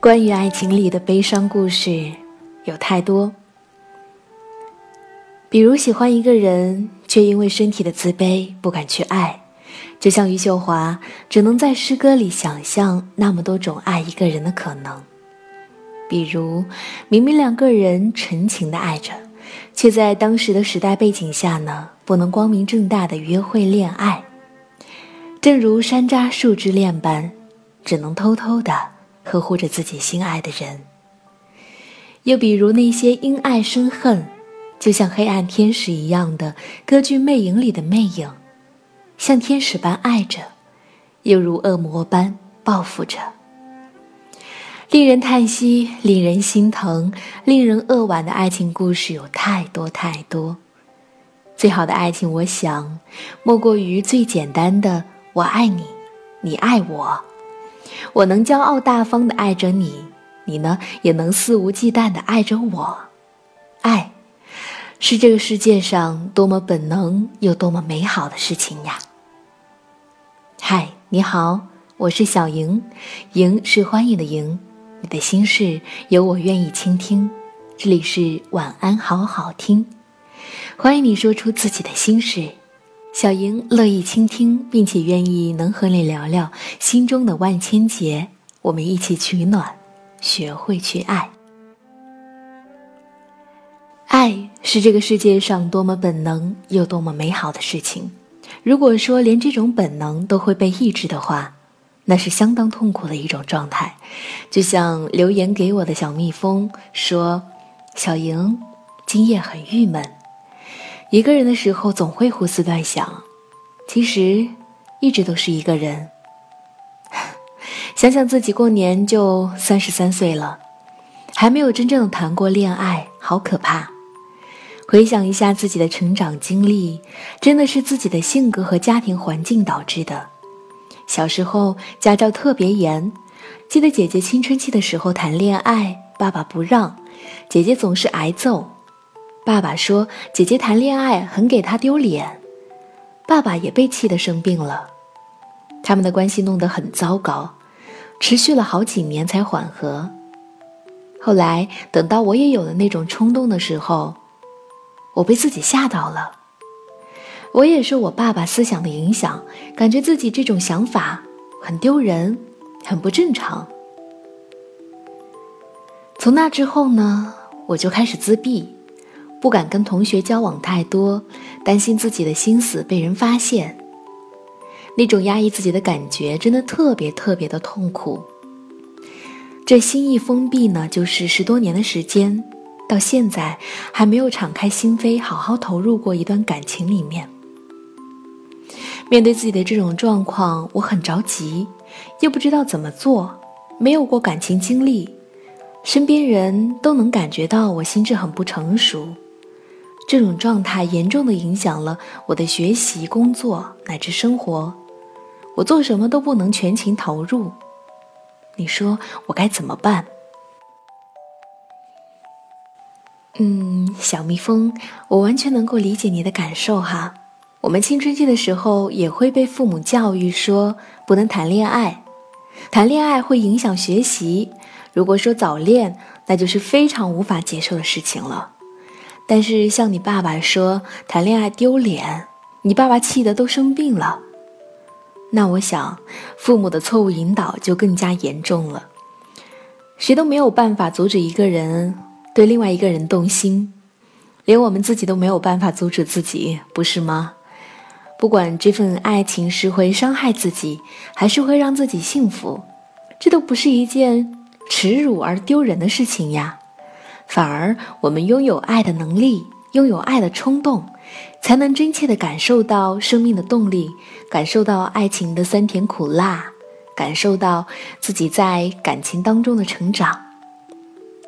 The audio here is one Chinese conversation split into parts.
关于爱情里的悲伤故事有太多，比如喜欢一个人，却因为身体的自卑不敢去爱，就像余秀华只能在诗歌里想象那么多种爱一个人的可能；比如明明两个人纯情的爱着，却在当时的时代背景下呢，不能光明正大的约会恋爱，正如山楂树之恋般，只能偷偷的。呵护着自己心爱的人，又比如那些因爱生恨，就像黑暗天使一样的歌剧魅影里的魅影，像天使般爱着，又如恶魔般报复着。令人叹息、令人心疼、令人扼腕的爱情故事有太多太多。最好的爱情，我想，莫过于最简单的“我爱你，你爱我”。我能骄傲大方的爱着你，你呢也能肆无忌惮的爱着我。爱，是这个世界上多么本能又多么美好的事情呀！嗨，你好，我是小莹，莹是欢迎的莹，你的心事有我愿意倾听。这里是晚安，好好听，欢迎你说出自己的心事。小莹乐意倾听，并且愿意能和你聊聊心中的万千结，我们一起取暖，学会去爱。爱是这个世界上多么本能又多么美好的事情。如果说连这种本能都会被抑制的话，那是相当痛苦的一种状态。就像留言给我的小蜜蜂说：“小莹，今夜很郁闷。”一个人的时候总会胡思乱想，其实一直都是一个人。想想自己过年就三十三岁了，还没有真正的谈过恋爱，好可怕。回想一下自己的成长经历，真的是自己的性格和家庭环境导致的。小时候家教特别严，记得姐姐青春期的时候谈恋爱，爸爸不让，姐姐总是挨揍。爸爸说：“姐姐谈恋爱很给他丢脸。”爸爸也被气得生病了，他们的关系弄得很糟糕，持续了好几年才缓和。后来等到我也有了那种冲动的时候，我被自己吓到了。我也受我爸爸思想的影响，感觉自己这种想法很丢人，很不正常。从那之后呢，我就开始自闭。不敢跟同学交往太多，担心自己的心思被人发现。那种压抑自己的感觉，真的特别特别的痛苦。这心意封闭呢，就是十多年的时间，到现在还没有敞开心扉，好好投入过一段感情里面。面对自己的这种状况，我很着急，又不知道怎么做，没有过感情经历，身边人都能感觉到我心智很不成熟。这种状态严重的影响了我的学习、工作乃至生活，我做什么都不能全情投入。你说我该怎么办？嗯，小蜜蜂，我完全能够理解你的感受哈。我们青春期的时候也会被父母教育说不能谈恋爱，谈恋爱会影响学习。如果说早恋，那就是非常无法接受的事情了。但是像你爸爸说谈恋爱丢脸，你爸爸气得都生病了。那我想，父母的错误引导就更加严重了。谁都没有办法阻止一个人对另外一个人动心，连我们自己都没有办法阻止自己，不是吗？不管这份爱情是会伤害自己，还是会让自己幸福，这都不是一件耻辱而丢人的事情呀。反而，我们拥有爱的能力，拥有爱的冲动，才能真切地感受到生命的动力，感受到爱情的酸甜苦辣，感受到自己在感情当中的成长。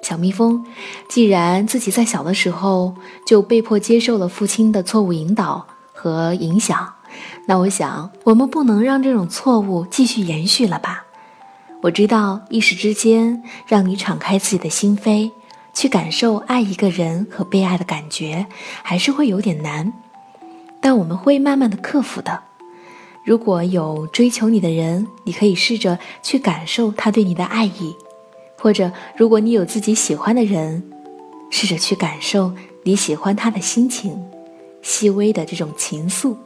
小蜜蜂，既然自己在小的时候就被迫接受了父亲的错误引导和影响，那我想我们不能让这种错误继续延续了吧？我知道一时之间让你敞开自己的心扉，去感受爱一个人和被爱的感觉，还是会有点难，但我们会慢慢的克服的。如果有追求你的人，你可以试着去感受他对你的爱意。或者，如果你有自己喜欢的人，试着去感受你喜欢他的心情，细微的这种情愫，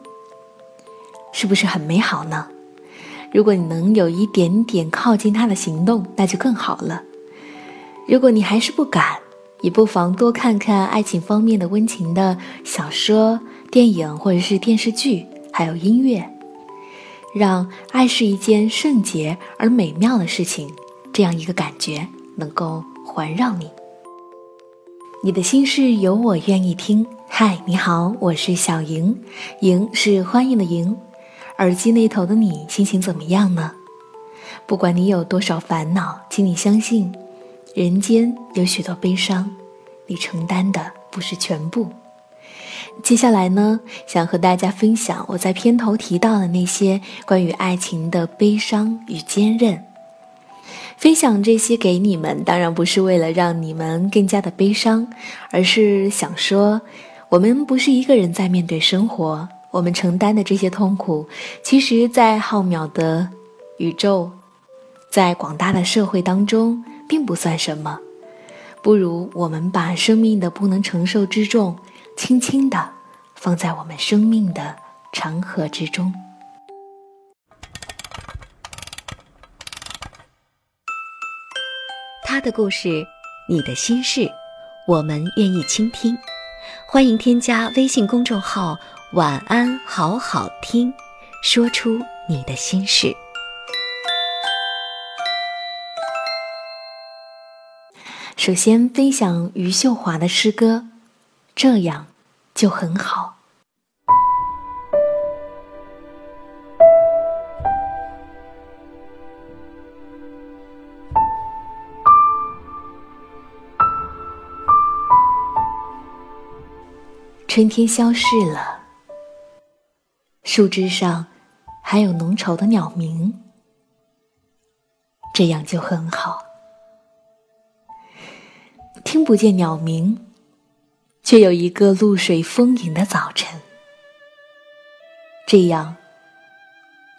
是不是很美好呢？如果你能有一点点靠近他的行动，那就更好了。如果你还是不敢，也不妨多看看爱情方面的温情的小说、电影或者是电视剧，还有音乐，让爱是一件圣洁而美妙的事情。这样一个感觉能够环绕你，你的心事有我愿意听。嗨，你好，我是小莹，莹是欢迎的莹。耳机那头的你心情怎么样呢？不管你有多少烦恼，请你相信，人间有许多悲伤，你承担的不是全部。接下来呢，想和大家分享我在片头提到的那些关于爱情的悲伤与坚韧。分享这些给你们，当然不是为了让你们更加的悲伤，而是想说，我们不是一个人在面对生活，我们承担的这些痛苦，其实，在浩渺的宇宙，在广大的社会当中，并不算什么。不如我们把生命的不能承受之重，轻轻的放在我们生命的长河之中。他的故事，你的心事，我们愿意倾听。欢迎添加微信公众号“晚安好好听”，说出你的心事。首先分享余秀华的诗歌，这样就很好。春天消逝了，树枝上还有浓稠的鸟鸣，这样就很好。听不见鸟鸣，却有一个露水丰盈的早晨，这样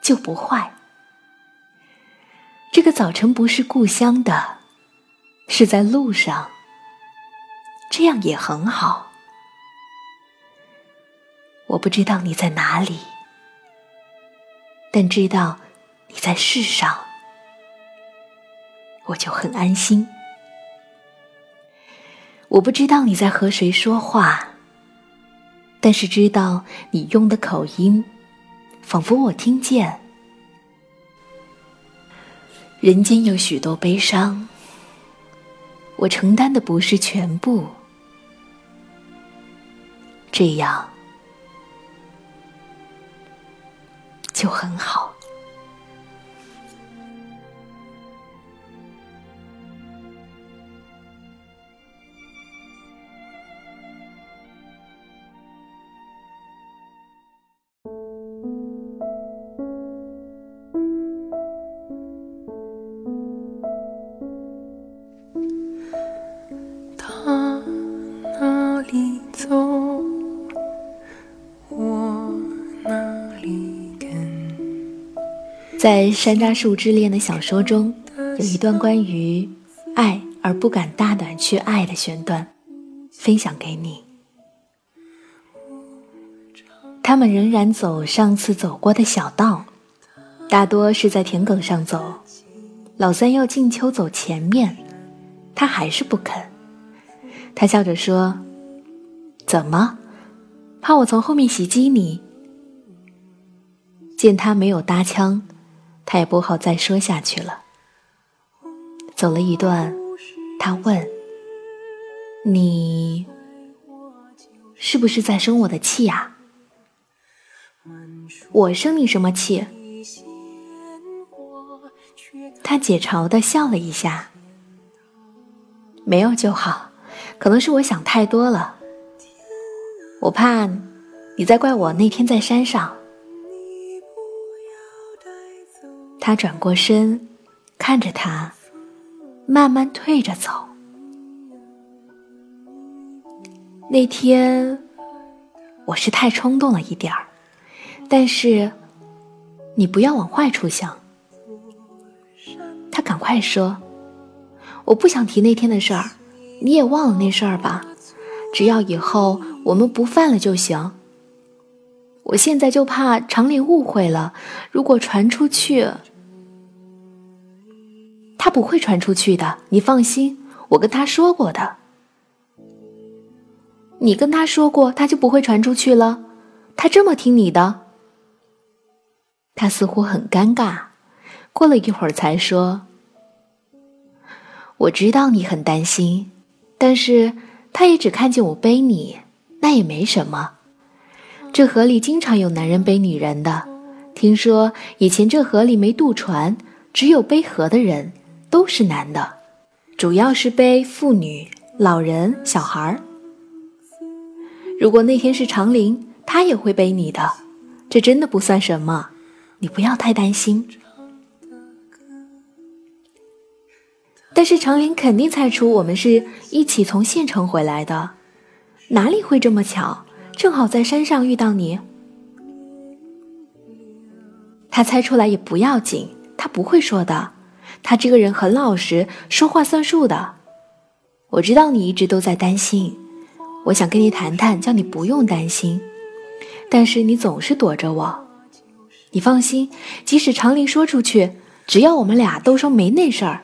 就不坏。这个早晨不是故乡的，是在路上，这样也很好。我不知道你在哪里，但知道你在世上，我就很安心。我不知道你在和谁说话，但是知道你用的口音，仿佛我听见。人间有许多悲伤，我承担的不是全部，这样。就很好。山楂树之恋的小说中，有一段关于爱而不敢大胆去爱的选段，分享给你。他们仍然走上次走过的小道，大多是在田埂上走。老三要静秋走前面，他还是不肯。他笑着说：“怎么，怕我从后面袭击你？”见他没有搭腔。他也不好再说下去了。走了一段，他问：“你是不是在生我的气啊？”“我生你什么气？”他解嘲的笑了一下。没有就好，可能是我想太多了。我怕你在怪我那天在山上。他转过身，看着他，慢慢退着走。那天我是太冲动了一点儿，但是你不要往坏处想。他赶快说：“我不想提那天的事儿，你也忘了那事儿吧。只要以后我们不犯了就行。我现在就怕长林误会了，如果传出去，他不会传出去的，你放心，我跟他说过的。”你跟他说过，他就不会传出去了。他这么听你的。他似乎很尴尬，过了一会儿才说：“我知道你很担心，但是他也只看见我背你，那也没什么。这河里经常有男人背女人的。听说以前这河里没渡船，只有背河的人都是男的，主要是背妇女、老人、小孩儿。”如果那天是长林，他也会背你的，这真的不算什么，你不要太担心。但是长林肯定猜出我们是一起从县城回来的，哪里会这么巧，正好在山上遇到你？他猜出来也不要紧，他不会说的，他这个人很老实，说话算数的。我知道你一直都在担心。我想跟你谈谈，叫你不用担心，但是你总是躲着我。你放心，即使长林说出去，只要我们俩都说没那事儿，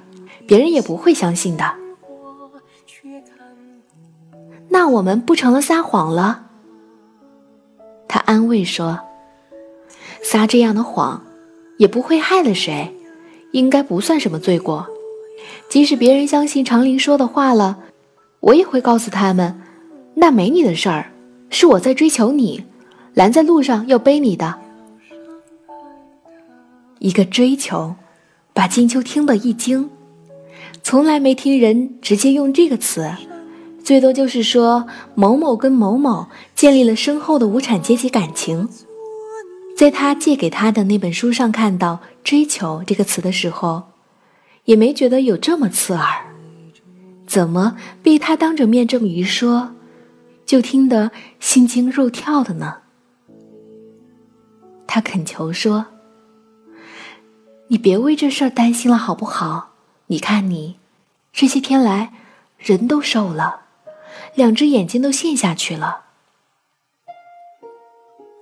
别人也不会相信的。那我们不成了撒谎了？他安慰说：“撒这样的谎，也不会害了谁，应该不算什么罪过。即使别人相信长林说的话了，我也会告诉他们。”那没你的事儿，是我在追求你，拦在路上要背你的。一个追求，把金秋听得一惊，从来没听人直接用这个词，最多就是说某某跟某某建立了深厚的无产阶级感情。在他借给他的那本书上看到“追求”这个词的时候，也没觉得有这么刺耳，怎么被他当着面这么一说？就听得心惊肉跳的呢。他恳求说：“你别为这事儿担心了，好不好？你看你，这些天来人都瘦了，两只眼睛都陷下去了。”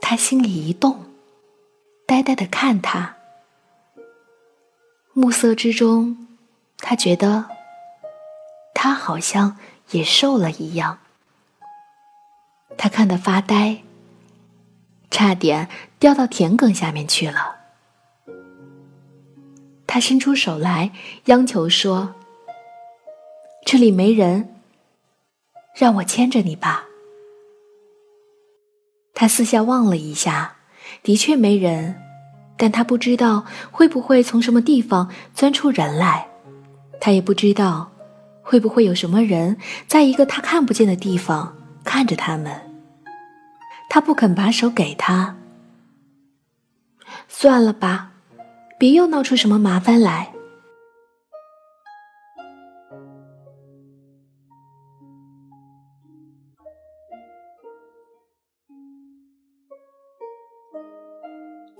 他心里一动，呆呆的看他。暮色之中，他觉得他好像也瘦了一样。他看得发呆，差点掉到田埂下面去了。他伸出手来，央求说：“这里没人，让我牵着你吧。”他四下望了一下，的确没人，但他不知道会不会从什么地方钻出人来，他也不知道会不会有什么人在一个他看不见的地方看着他们。他不肯把手给他，算了吧，别又闹出什么麻烦来。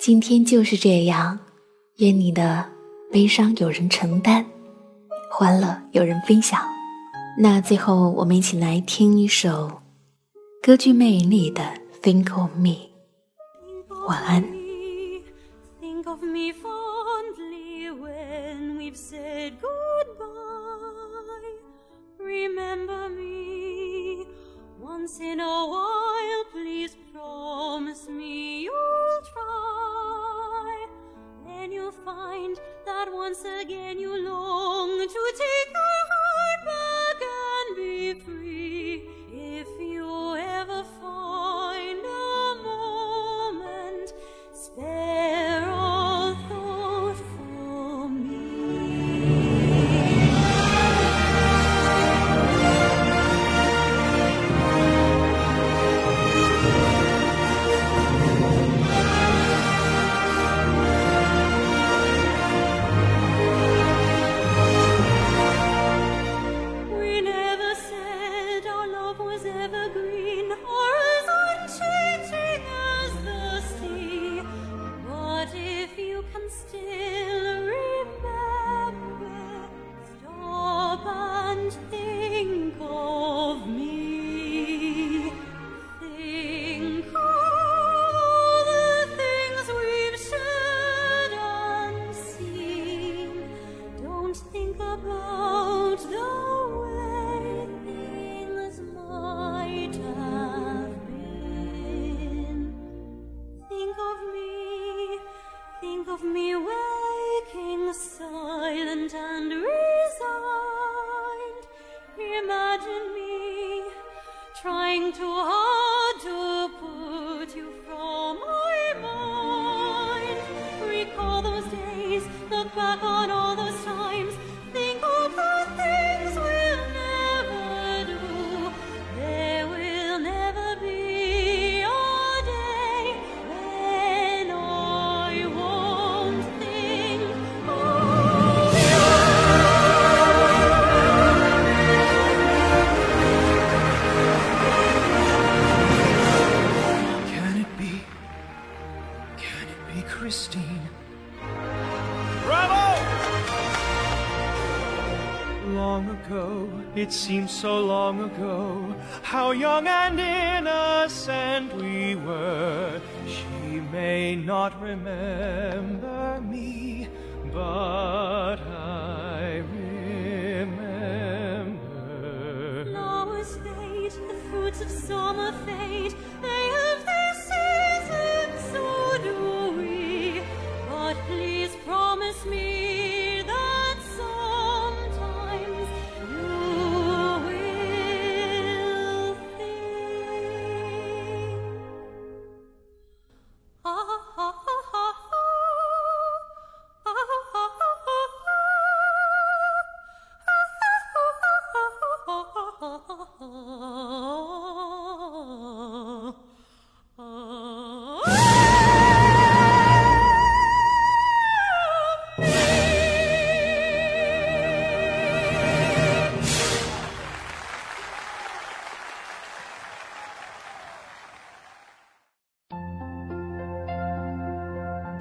今天就是这样，愿你的悲伤有人承担，欢乐有人分享。那最后，我们一起来听一首歌剧魅影里的。Think of me，晚安。Find that once again you long to take that I it seems so long ago, how young and innocent we were. She may not remember me, but I remember. Flowers fade, the fruits of summer fade. They have their seasons, so do we. But please promise me